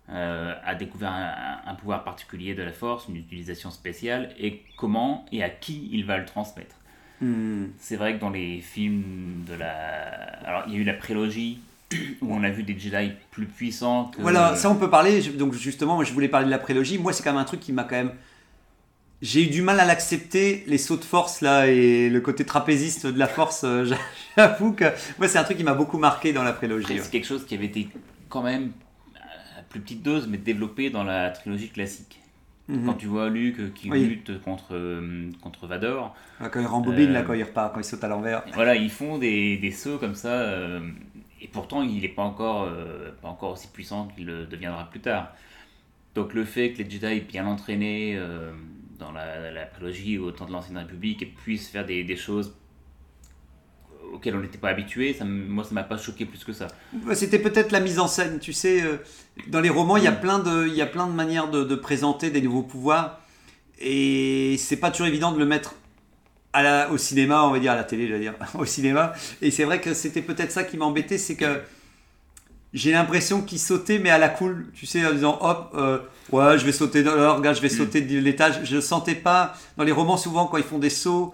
euh, a découvert un, un pouvoir particulier de la force, une utilisation spéciale, et comment et à qui il va le transmettre. Hmm. C'est vrai que dans les films de la... Alors il y a eu la prélogie, où on a vu des Jedi plus puissants que... Voilà, ça on peut parler. Donc justement, moi je voulais parler de la prélogie. Moi c'est quand même un truc qui m'a quand même. J'ai eu du mal à l'accepter, les sauts de force là et le côté trapéziste de la force. euh, J'avoue que moi c'est un truc qui m'a beaucoup marqué dans la prélogie. Ouais. C'est quelque chose qui avait été quand même plus petite dose, mais développé dans la trilogie classique. Mhm. Quand tu vois Luke euh, qui Oui. lutte contre, euh, contre Vador, Ah, Quand il rembobine Euh, là, quand il repart, quand il saute à l'envers. Voilà, ils font des, des sauts comme ça, euh, et pourtant il n'est pas encore, euh, pas encore aussi puissant qu'il le deviendra plus tard. Donc le fait que les Jedi bien entraînés euh, dans la, la prélogie au temps de l'Ancienne République puissent faire des, des choses auquel on n'était pas habitué. Ça, moi, ça m'a pas choqué plus que ça. C'était peut-être la mise en scène, tu sais. euh, Dans les romans, il y a plein de, il y a plein de manières de, de présenter des nouveaux pouvoirs. Et c'est pas toujours évident de le mettre à la, au cinéma, on va dire, à la télé, j'allais dire, au cinéma. Et c'est vrai que c'était peut-être ça qui m'embêtait, c'est que j'ai l'impression qu'il sautait, mais à la cool, tu sais, en disant hop, euh, ouais, je vais sauter, de, regarde, je vais sauter de l'étage. Je sentais pas, dans les romans, souvent, quand ils font des sauts,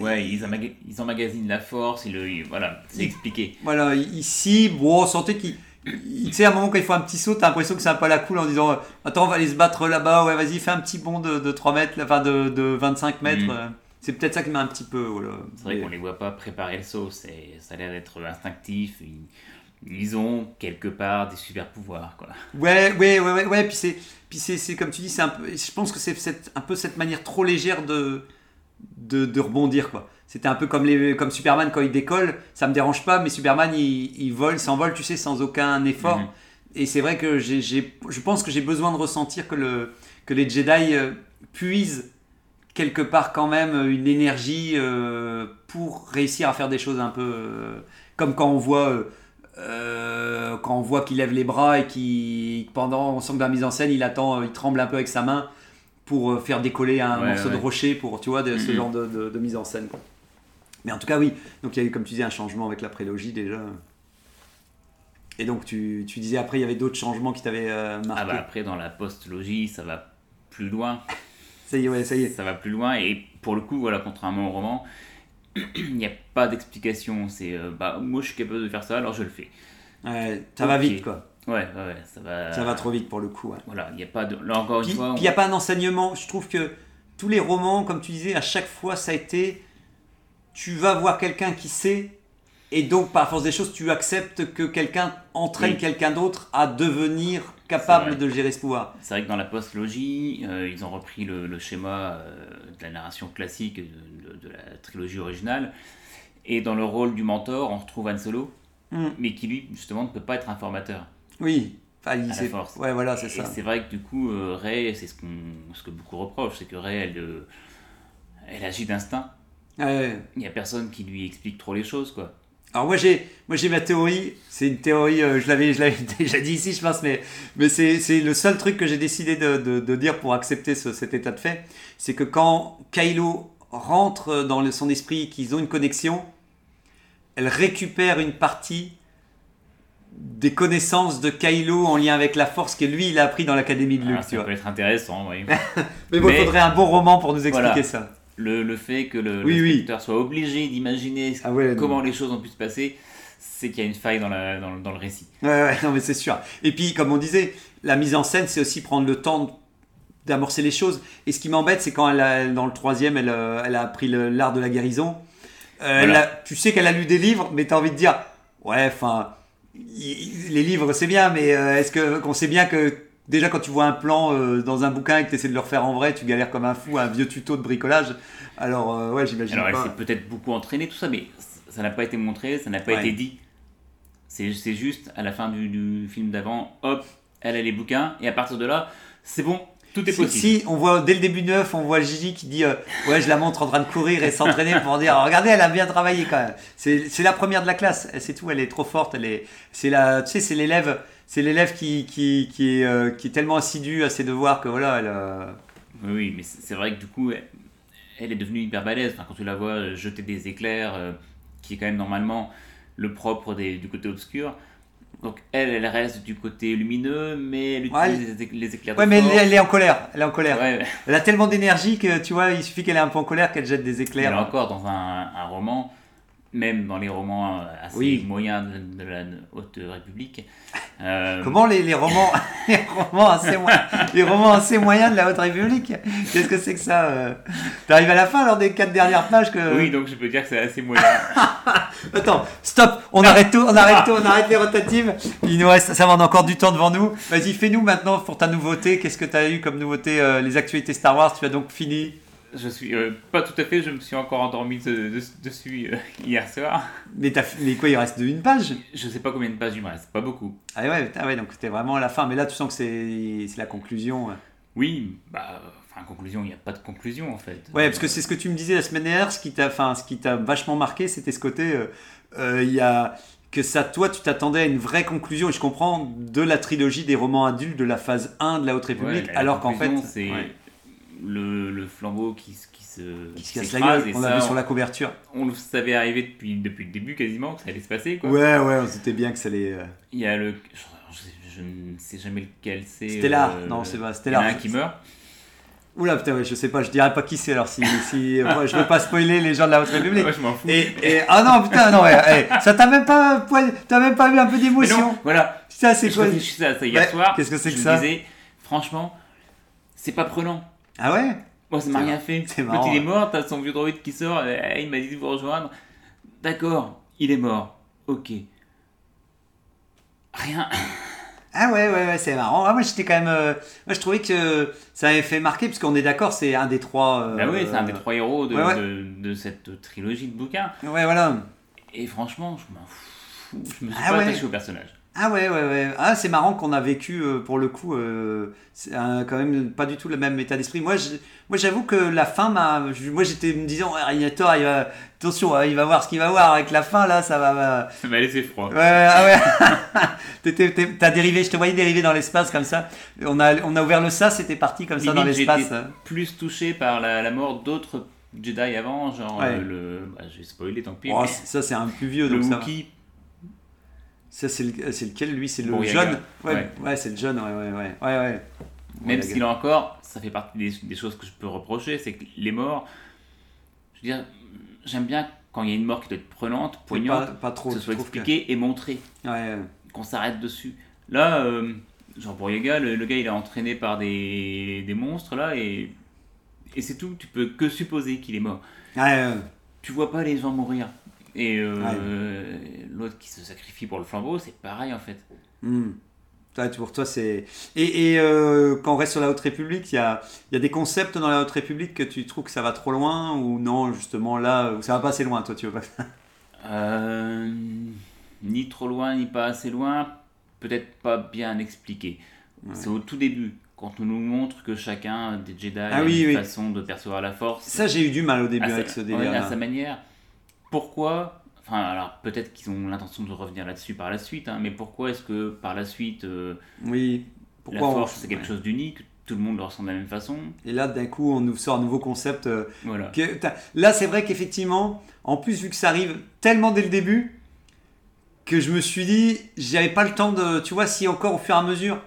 Ouais, ils, ils emmagasinent la force, ils le, ils- voilà, c'est expliqué. Voilà, ici, bon, on sentait qu'il. il- Tu sais, à un moment, quand il faut un petit saut, t'as l'impression que c'est un peu à la cool en disant euh, Attends, on va aller se battre là-bas, ouais, vas-y, fais un petit bond de, de 3 mètres, enfin de, de 25 mètres. Mhm. euh. C'est peut-être ça qui m'a un petit peu. Voilà. C'est vrai Mais- qu'on les voit pas préparer le saut, ça a l'air d'être instinctif. Ils, ils ont quelque part des super pouvoirs, quoi. Ouais, ouais, ouais, ouais, ouais, puis c'est. Puis c'est, c'est comme tu dis, c'est un peu, je pense que c'est un peu cette manière trop légère de, de, de rebondir, quoi. C'était un peu comme, les, comme Superman quand il décolle, ça me dérange pas, mais Superman il, il vole, s'envole, tu sais, sans aucun effort. Mhm. Et c'est vrai que j'ai, je pense que j'ai besoin de ressentir que, le, que les Jedi euh, puisent quelque part quand même une énergie euh, pour réussir à faire des choses un peu euh, comme quand on voit euh, euh, quand on voit qu'il lève les bras et qui pendant on sent que dans la mise en scène il attend il tremble un peu avec sa main pour euh, faire décoller un Ouais, morceau de rocher pour tu vois de, ce Mhm. genre de, de- de mise en scène quoi. mais en tout cas oui donc il y a eu comme tu disais un changement avec la prélogie déjà et donc tu, tu disais après il y avait d'autres changements qui t'avaient euh, marqué Ah bah après, dans la postlogie, ça va plus loin. ça y est ouais ça y est Ça va plus loin et pour le coup, voilà, contrairement au roman, il n'y a pas d'explication. C'est euh, bah moi je suis capable de faire ça, alors je le fais. Ouais, ça va vite quoi Ouais, ouais, ça va. ça va trop vite pour le coup ouais. Voilà, il n'y a pas de. Là encore Puis une fois. il n'y a pas un enseignement. Je trouve que tous les romans, comme tu disais, à chaque fois, ça a été tu vas voir quelqu'un qui sait, et donc par force des choses, tu acceptes que quelqu'un entraîne Oui. quelqu'un d'autre à devenir capable de gérer ce pouvoir. C'est vrai que dans la postlogie, euh, ils ont repris le, le schéma euh, de la narration classique de, de- de la trilogie originale. Et dans le rôle du mentor, on retrouve Han Solo, Hmm. mais qui lui, justement, ne peut pas être un formateur. Oui. Il la force. Ouais, voilà, c'est ça. c'est vrai que du coup, euh, Rey, c'est ce, qu'on, ce que beaucoup reprochent, c'est que Rey, elle, euh, elle agit d'instinct. Ouais. Il n'y a personne qui lui explique trop les choses, quoi. Alors moi j'ai moi j'ai ma théorie, c'est une théorie, euh, je l'avais je l'avais déjà dit ici je pense, mais, mais c'est c'est le seul truc que j'ai décidé de, de- de dire pour accepter ce- cet état de fait, c'est que quand Kylo rentre dans le- son esprit, qu'ils ont une connexion, elle récupère une partie des connaissances de Kylo en lien avec la force que lui il a appris dans l'académie de Luke, Ah, tu ça vois. peut être intéressant, oui. Mais bon, il faudrait un bon roman pour nous expliquer Voilà. ça. le, le fait que le, Oui, le oui. spectateur soit obligé d'imaginer Ah ouais, non. comment les choses ont pu se passer, c'est qu'il y a une faille dans, la, dans, le- dans le récit. Ouais, ouais, non, mais c'est sûr. Et puis, comme on disait, la mise en scène, c'est aussi prendre le temps d'amorcer les choses. Et ce qui m'embête, c'est quand elle a, dans le troisième, elle, euh, elle a appris l'art de la guérison. Euh, elle Voilà. a- tu sais qu'elle a lu des livres, mais tu as envie de dire, ouais, enfin, les livres, c'est bien, mais euh, est-ce que qu'on sait bien que déjà quand tu vois un plan euh, dans un bouquin et que tu essaies de le refaire en vrai, tu galères comme un fou, un vieux tuto de bricolage. Alors, euh, ouais, j'imagine Alors elle s'est peut-être beaucoup entraînée, tout ça, mais ça n'a pas été montré, ça n'a pas Ouais. été dit. C'est c'est juste, à la fin du, du film d'avant, hop, elle a les bouquins, et à partir de là, c'est bon, tout est Si, possible. si, on voit dès le début neuf, on voit Gigi qui dit euh, Ouais, je la montre en train de courir et s'entraîner pour dire Regardez, elle a bien travaillé quand même. C'est la première de la classe, c'est tout, elle est trop forte. Elle est, c'est la, tu sais, c'est l'élève, c'est l'élève qui, qui, qui, est, euh, qui est tellement assidu à ses devoirs que voilà, elle. euh, Oui, mais c'est vrai que du coup, elle, elle est devenue hyper balèze. Enfin, quand tu la vois jeter des éclairs, qui est quand même normalement le propre des- du côté obscur. Donc elle, elle reste du côté lumineux, mais elle utilise les, éc- les éclairs de Ouais, mais elle, est- elle est en colère. Elle est en colère. Ouais, Elle a tellement d'énergie que tu vois, il suffit qu'elle ait un peu en colère qu'elle jette des éclairs. là encore, dans un, un roman, même dans les romans euh, assez Oui. moyens de, de la Haute République, euh, Comment les, les romans, les romans assez moyens, les romans assez moyens de la Haute République? Qu'est-ce que c'est que ça euh? T'arrives à la fin lors des quatre dernières pages que. Oui, donc je peux dire que c'est assez moyen. Attends, stop, on arrête tout, on arrête tout, on arrête les rotatives. Il nous reste, ça va, on a encore du temps devant nous? Vas-y, fais-nous maintenant pour ta nouveauté. Qu'est-ce que tu as eu comme nouveauté euh, Les actualités Star Wars, tu as donc fini. Je suis euh, pas tout à fait, je me suis encore endormi de- de- dessus euh, hier soir. Mais, quoi, il reste une page? Je sais pas combien de pages il me reste, pas beaucoup. Ah ouais, ah ouais donc c'était vraiment à la fin. Mais là, tu sens que c'est, la conclusion. Oui, bah, enfin, conclusion, il n'y a pas de conclusion en fait. Ouais, parce que c'est ce que tu me disais la semaine dernière, ce qui t'a, enfin, vachement marqué, c'était ce côté, euh, euh, il y a que ça, toi, tu t'attendais à une vraie conclusion, et je comprends, de la trilogie des romans adultes de la phase 1 de la Haute République, Ouais, la alors qu'en fait, conclusion, c'est ouais, le, le flambeau qui, se- qui se qui se casse la gueule, on ça, l'a vu sur la couverture. on le savait arriver depuis, depuis le début quasiment, que ça allait se passer. Quoi. Ouais, ouais, on se doutait bien que ça allait. euh, Il y a le. Je, je- je ne sais jamais lequel c'est. Stellar, euh, non, c'est pas Il y en Stellar. a un qui meurt. Oula, putain, ouais, je sais pas, je dirais pas qui c'est alors si, si je veux pas spoiler les gens de la Haute République. Ouais, je m'en fous. Et, et- ah non, putain, non, ouais, ça t'a même pas, t'as même pas eu un peu d'émotion. voilà. Ça, c'est Je quoi réfléchissais à ça hier soir. qu'est-ce que c'est que je ça disais, franchement, c'est pas prenant. Ah ouais? Moi, ça m'a rien fait. c'est Quand il est mort, t'as son vieux droïde qui sort, eh, il m'a dit de vous rejoindre. D'accord, il est mort. Ok. Rien. Ah ouais, ouais, ouais, c'est marrant. Ah, moi, j'étais quand même. euh, moi, je trouvais que ça avait fait marquer, parce qu'on est d'accord, c'est un des trois. euh, Bah oui, c'est un des trois héros de, ouais, ouais. de, de cette trilogie de bouquins. Ouais, voilà. Et franchement, je m'en fous. Je me suis Ah pas ouais. attaché au personnage. Ah ouais, ouais, ouais. Ah, c'est marrant qu'on a vécu, euh, pour le coup, euh, c'est un- quand même pas du tout le même état d'esprit. Moi, je- moi, j'avoue que la fin m'a. Moi, j'étais me disant, ouais, Régnator, il va... attention, hein, il va voir ce qu'il va voir avec la fin, là, ça va. Ça m'a laissé froid. Ouais, ouais, ah ouais. T'as dérivé, je te voyais dériver dans l'espace comme ça. On a, on a ouvert le sas, c'était parti comme ça dans l'espace. j'étais plus touché par la, la mort d'autres Jedi avant, genre Ouais. le. Bah, je vais spoiler tant pis. Oh, mais ça, c'est un plus vieux, le donc ça. Wookie, Ça, c'est le- c'est lequel Lui, c'est le Bouryaga. jeune? Ouais, ouais. C'est le jeune, ouais, ouais, ouais. ouais, ouais. même s'il a encore, ça fait partie des, des choses que je peux reprocher, c'est que les morts. Je veux dire, j'aime bien quand il y a une mort qui doit être prenante, poignante, pas trop. que ce soit que- expliqué et montré, Ouais, ouais. qu'on s'arrête dessus. Là, euh, genre Bouryaga, le, le gars il est entraîné par des, des monstres là et. Et c'est tout, tu peux que supposer qu'il est mort. Ouais, ouais. tu vois pas les gens mourir. Et euh, l'autre qui se sacrifie pour le flambeau, c'est pareil en fait. Hmm. Pour toi, c'est. Et, et euh, quand on reste sur la Haute République, il y a, y a des concepts dans la Haute République que tu trouves que ça va trop loin ou non, justement là, ça va pas assez loin, toi, tu veux pas Euh, ni trop loin, ni pas assez loin, peut-être pas bien expliqué. C'est au tout début, quand on nous montre que chacun des Jedi a Ah oui, une oui. façon de percevoir la force. Ça, j'ai eu du mal au début à avec sa, ce délire. à sa manière. Pourquoi Enfin, alors peut-être qu'ils ont l'intention de revenir là-dessus par la suite, hein, mais pourquoi est-ce que par la suite, euh, Oui. la Pourquoi on- force c'est quelque ouais. chose d'unique, tout le monde le ressent de la même façon Et là, d'un coup, on nous sort un nouveau concept. euh, Voilà. que- Là, c'est vrai qu'effectivement, en plus, vu que ça arrive tellement dès le début, que je me suis dit, j'avais pas le temps de. Tu vois, si encore au fur et à mesure,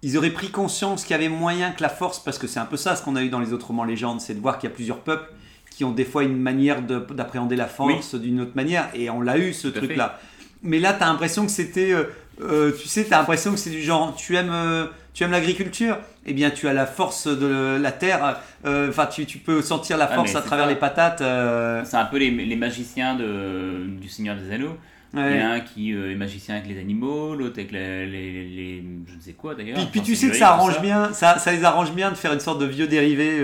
ils auraient pris conscience qu'il y avait moyen que la force, parce que c'est un peu ça ce qu'on a eu dans les autres romans légendes, c'est de voir qu'il y a plusieurs peuples qui ont des fois une manière de- d'appréhender la force d'une autre manière, et on l'a eu ce truc-là. Mais là, tu as l'impression que c'était. euh, euh, tu sais, tu as l'impression que c'est du genre, tu aimes, euh, tu aimes l'agriculture, eh bien, tu as la force de la terre, euh, enfin, tu, tu peux sentir la Ah, force à travers les patates. C'est un peu les, les magiciens de, du Seigneur des Anneaux. Il y ouais. en a un qui est magicien avec les animaux, l'autre avec les, les, les- je ne sais quoi d'ailleurs. Puis, puis tu sais que ça arrange bien, ça, ça les arrange bien de faire une sorte de vieux dérivé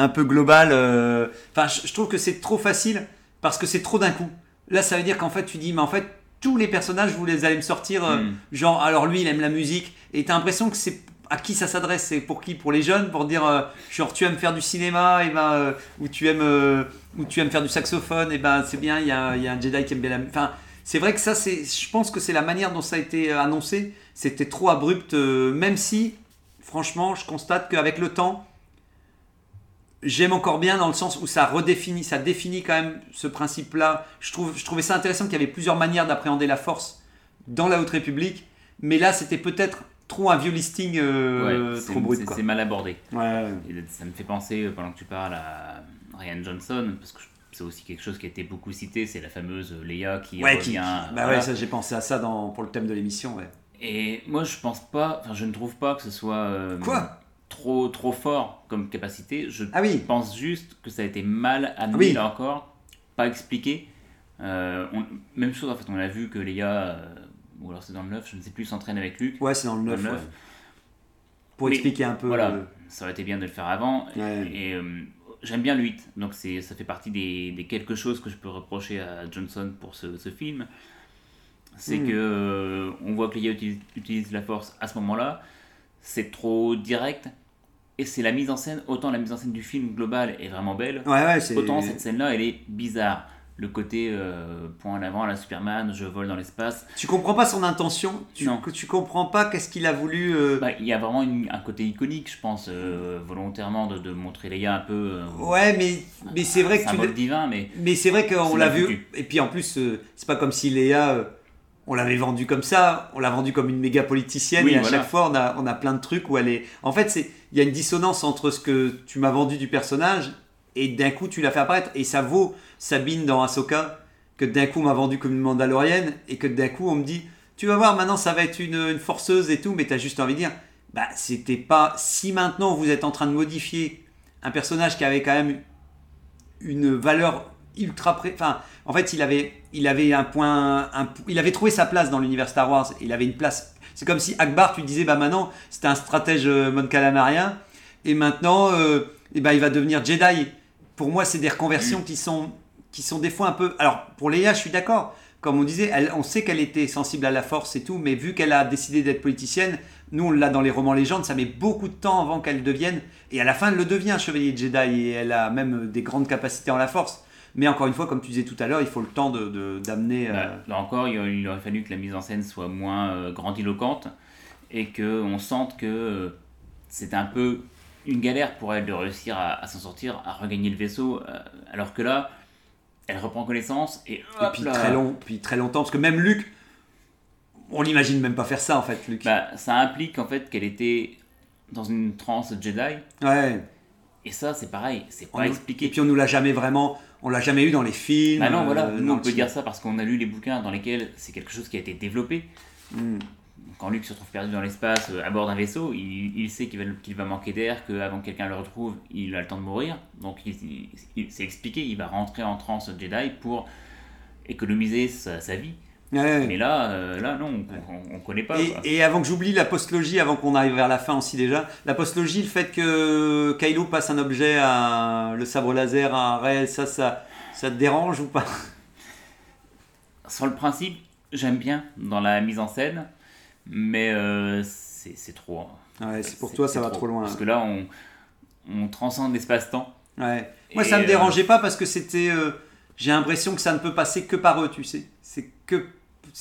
un peu global. euh. Enfin, je, je trouve que c'est trop facile parce que c'est trop d'un coup. Là, ça veut dire qu'en fait, tu dis, mais en fait, tous les personnages, vous les allez me sortir, euh, Mm. genre, alors lui, il aime la musique, et t'as l'impression que c'est à qui ça s'adresse C'est pour qui Pour les jeunes Pour dire, euh, genre, tu aimes faire du cinéma, et ben, euh, ou tu aimes, ou tu aimes faire du saxophone, et ben, c'est bien. Il y a, y a un Jedi qui aime bien la, enfin. C'est vrai que ça, c'est, je pense que c'est la manière dont ça a été annoncé. C'était trop abrupt, même si, franchement, je constate qu'avec le temps, j'aime encore bien dans le sens où ça redéfinit, ça définit quand même ce principe-là. Je, trouve, je trouvais ça intéressant qu'il y avait plusieurs manières d'appréhender la force dans la Haute République, mais là, c'était peut-être trop un vieux listing euh, Ouais, trop brut. c'est- mal abordé. Ouais, Et ça me fait penser, euh, pendant que tu parles, à Ryan Johnson, parce que c'est aussi quelque chose qui a été beaucoup cité, c'est la fameuse Leia qui ouais, revient. qui- bah voilà. ouais, ça, j'ai pensé à ça dans, pour le thème de l'émission. Ouais. Et moi, je pense pas, enfin, je ne trouve pas que ce soit euh, Quoi? Trop, trop fort comme capacité. Je Ah oui, pense juste que ça a été mal amené Oui. là encore, pas expliqué. Euh, on- même chose en fait, on a vu que Leia, euh, ou alors c'est dans le 9, je ne sais plus, s'entraîne avec Luke. ouais, c'est dans le 9. Dans le ouais. neuf. Pour Mais expliquer un peu. Voilà, euh, ça aurait été bien de le faire avant. Ouais. Et euh, j'aime bien le 8, donc ça fait partie des, des quelque chose que je peux reprocher à Johnson pour ce, ce film. C'est Mm. que on voit que Leia utilise, utilise la force à ce moment-là, c'est trop direct et c'est la mise en scène, autant la mise en scène du film global est vraiment belle, Ouais, ouais, c'est. autant cette scène-là, elle est bizarre. Le côté euh, point en avant, la Superman, je vole dans l'espace. Tu comprends pas son intention? Tu, Non. tu comprends pas qu'est-ce qu'il a voulu. euh, Bah, Il y a vraiment une- un côté iconique, je pense, euh, volontairement, de, de montrer Leia un peu. Ouais, mais, mais c'est vrai que tu. divin, mais Mais c'est vrai qu'on l'a vu. Et puis en plus, c'est pas comme si Léa, on l'avait vendue comme ça. On l'a vendue comme une méga politicienne. Oui, et à voilà. chaque fois, on a, on a plein de trucs où elle est. En fait, c'est il y a une dissonance entre ce que tu m'as vendu du personnage et d'un coup tu l'as fait apparaître. Et ça vaut Sabine dans Ahsoka que d'un coup on m'a vendu comme une Mandalorienne et que d'un coup on me dit tu vas voir maintenant ça va être une, une forceuse et tout, mais t'as juste envie de dire bah c'était pas si maintenant vous êtes en train de modifier un personnage qui avait quand même une valeur ultra enfin en fait il avait il avait un point un- il avait trouvé sa place dans l'univers Star Wars. Il avait une place. C'est comme si Akbar tu disais bah maintenant c'était un stratège euh, Mon Calamarien. Et maintenant euh, eh ben, il va devenir Jedi. Pour moi c'est des reconversions qui sont qui sont des fois un peu alors pour Leia je suis d'accord. Comme on disait on sait qu'elle était sensible à la force et tout mais vu qu'elle a décidé d'être politicienne nous on l'a dans les romans légendes ça met beaucoup de temps avant qu'elle devienne. Et à la fin elle le devient chevalier Jedi et elle a même des grandes capacités en la force mais encore une fois, comme tu disais tout à l'heure, il faut le temps de- de- d'amener. euh, là encore, il, il aurait fallu que la mise en scène soit moins euh, grandiloquente et qu'on sente que euh, c'est un peu une galère pour elle de réussir à, à s'en sortir, à regagner le vaisseau, alors que là, elle reprend connaissance et, et puis là, très long, puis très longtemps, parce que même Luc, on l'imagine même pas faire ça en fait, Luc. bah, ça implique en fait qu'elle était dans une transe Jedi ouais. et ça c'est pareil, c'est On pas nous- expliqué. Et puis on nous l'a jamais vraiment, on l'a jamais eu dans les films. Bah non, voilà, euh, nous on peut dire ça parce qu'on a lu les bouquins dans lesquels c'est quelque chose qui a été développé. Hmm. Quand Luke se trouve perdu dans l'espace euh, à bord d'un vaisseau, il, il sait qu'il va, manquer d'air, qu'avant que quelqu'un le retrouve, il a le temps de mourir. Donc il, c'est expliqué, il va rentrer en transe Jedi pour économiser sa, sa vie. Ouais. Mais là, euh, là non, on, on, on connaît pas. Et, avant que j'oublie la postlogie, avant qu'on arrive vers la fin aussi déjà, la postlogie, le fait que Kylo passe un objet à le sabre laser à Rey, ça, ça, ça te dérange ou pas? Sur le principe, j'aime bien dans la mise en scène, mais euh, c'est, trop. hein. Ouais, c'est pour toi, ça va trop loin. Parce que là, on, on transcende l'espace-temps. Ouais. Moi, ça me euh, dérangeait pas parce que c'était. euh, J'ai l'impression que ça ne peut passer que par eux, tu sais. C'est que.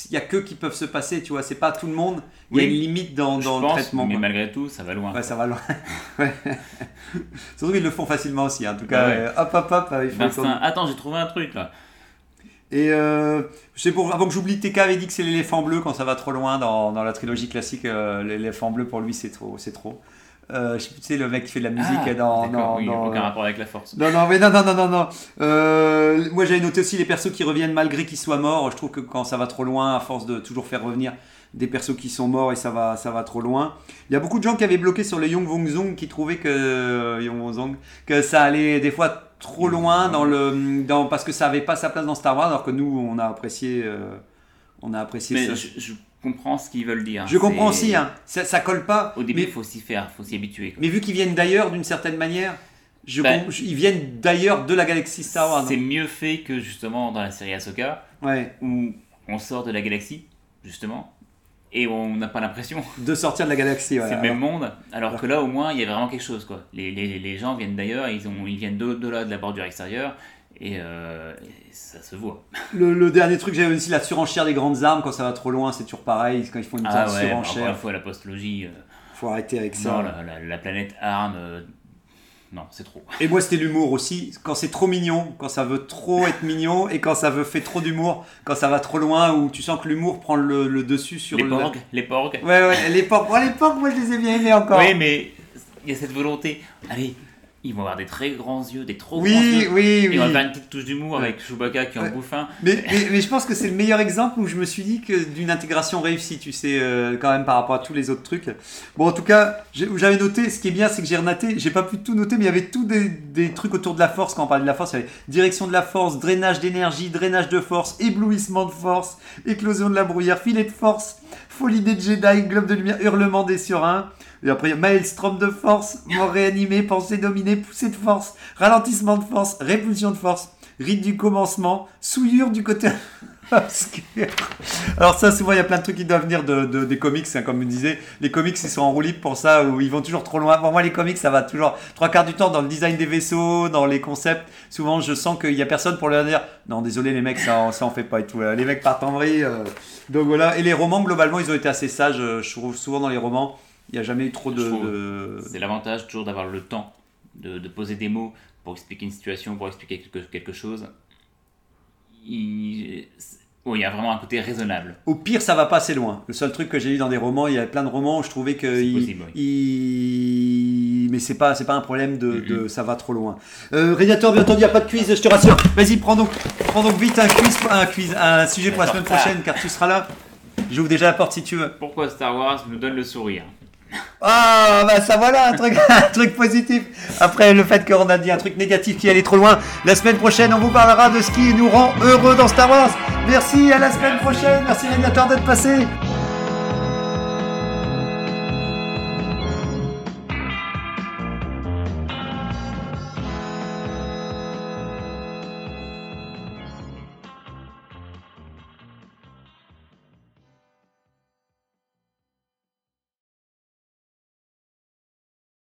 Il y a que qui peuvent se passer, tu vois. C'est pas tout le monde. Il y a Oui. une limite dans, Je dans le pense, traitement. mais quoi. malgré tout, ça va loin. Ouais, ça va loin. Ouais. Surtout qu'ils le font facilement aussi. En tout cas, Ouais. euh, hop, hop, hop. Il faut Vincent, attends, j'ai trouvé un truc là. Et euh, c'est pour avant que j'oublie, TK avait dit que c'est l'éléphant bleu quand ça va trop loin dans, dans la trilogie classique. euh, l'éléphant bleu pour lui c'est trop, c'est trop. Euh, je sais plus, tu sais le mec qui fait de la musique Ah, dans, oui, dans- aucun rapport avec la force. Non non mais non non non non non. Euh, moi j'avais noté aussi les persos qui reviennent malgré qu'ils soient morts. Je trouve que quand ça va trop loin, à force de toujours faire revenir des persos qui sont morts et ça va ça va trop loin. Il y a beaucoup de gens qui avaient bloqué sur le Young Vong Zong qui trouvaient que euh, Young Vong Zong que ça allait des fois trop loin dans le dans parce que ça avait pas sa place dans Star Wars alors que nous on a apprécié euh, on a apprécié Mais ça. je, je comprends ce qu'ils veulent dire. Je comprends aussi hein. ça, ça colle pas. Au début, mais, il faut s'y faire, faut s'y habituer. quoi. mais vu qu'ils viennent d'ailleurs d'une certaine manière, je Ben, comp- ils viennent d'ailleurs de la galaxie Star Wars. C'est mieux fait que justement dans la série Ahsoka, Ouais. où on sort de la galaxie, justement, et on n'a pas l'impression. De sortir de la galaxie. ouais. c'est le même monde, alors que là, au moins, il y a vraiment quelque chose. quoi. Les, les, les gens viennent d'ailleurs, ils, ont, ils viennent d'au-delà de la bordure extérieure, et, euh, et ça se voit. Le, le dernier truc, j'avais aussi la surenchère des grandes armes. Quand ça va trop loin, c'est toujours pareil. Quand ils font une Ah ouais, bah, encore une surenchère, fois, la postlogie, euh, faut arrêter avec ça. non, la, la- la planète arme, euh, non, c'est trop. Et moi, c'était l'humour aussi. Quand c'est trop mignon, quand ça veut trop être mignon, et quand ça veut faire trop d'humour, quand ça va trop loin, où tu sens que l'humour prend le, le dessus sur les le. porgs, les. Ouais, ouais, les porcs. Ouais, les porcs, moi, je les ai bien aimés encore. Oui, mais il y a cette volonté. Allez, ils vont avoir des très grands yeux, des trop grands oui, yeux. oui, Et oui. on va faire une petite touche d'humour Ouais. avec Chewbacca qui en Ouais. bouffe un. Mais, mais, mais je pense que c'est le meilleur exemple où je me suis dit que d'une intégration réussie, tu sais, euh, quand même par rapport à tous les autres trucs. Bon, en tout cas, j'avais noté, ce qui est bien, c'est que j'ai renaté, j'ai pas pu tout noter, mais il y avait tout des, des trucs autour de la force quand on parlait de la force. Il y avait direction de la force, drainage d'énergie, drainage de force, éblouissement de force, éclosion de la bruyère, filet de force, folie des Jedi, globe de lumière, hurlement des surins. Et après, maelstrom de force, mort réanimé, pensée dominée, poussée de force, ralentissement de force, répulsion de force, rite du commencement, souillure du côté obscur. Alors ça, souvent, il y a plein de trucs qui doivent venir de, de- des comics, hein, comme je disais. Les comics, ils sont en roue pour ça, où ils vont toujours trop loin. Pour moi, les comics, ça va toujours trois quarts du temps dans le design des vaisseaux, dans les concepts. Souvent, je sens qu'il y a personne pour leur dire non, désolé les mecs, ça, ça en fait pas et tout. Euh, Les mecs partent en vrille. euh. Donc voilà. Et les romans, globalement, ils ont été assez sages. euh, Je trouve souvent dans les romans, il n'y a jamais eu trop de. C'est l'avantage toujours d'avoir le temps de, de poser des mots pour expliquer une situation, pour expliquer quelque, quelque chose. Il... y a vraiment un côté raisonnable. Au pire, ça va pas assez loin. Le seul truc que j'ai lu dans des romans, il y a plein de romans où je trouvais que C'est il- possible, oui. il- mais c'est pas c'est pas un problème de, de- ça va trop loin. Euh, Radiator, bien entendu, il n'y a pas de quiz, je te rassure. Vas-y, prends donc prends donc vite un quiz, un quiz, un sujet pour la semaine prochaine, car tu seras là. J'ouvre déjà la porte si tu veux. Pourquoi Star Wars nous donne le sourire? Ah, bah ça voilà, un truc, un truc positif. Après le fait qu'on a dit un truc négatif qui allait trop loin, la semaine prochaine, on vous parlera de ce qui nous rend heureux dans Star Wars. Merci, à la semaine prochaine. Merci Radiator d'être passé.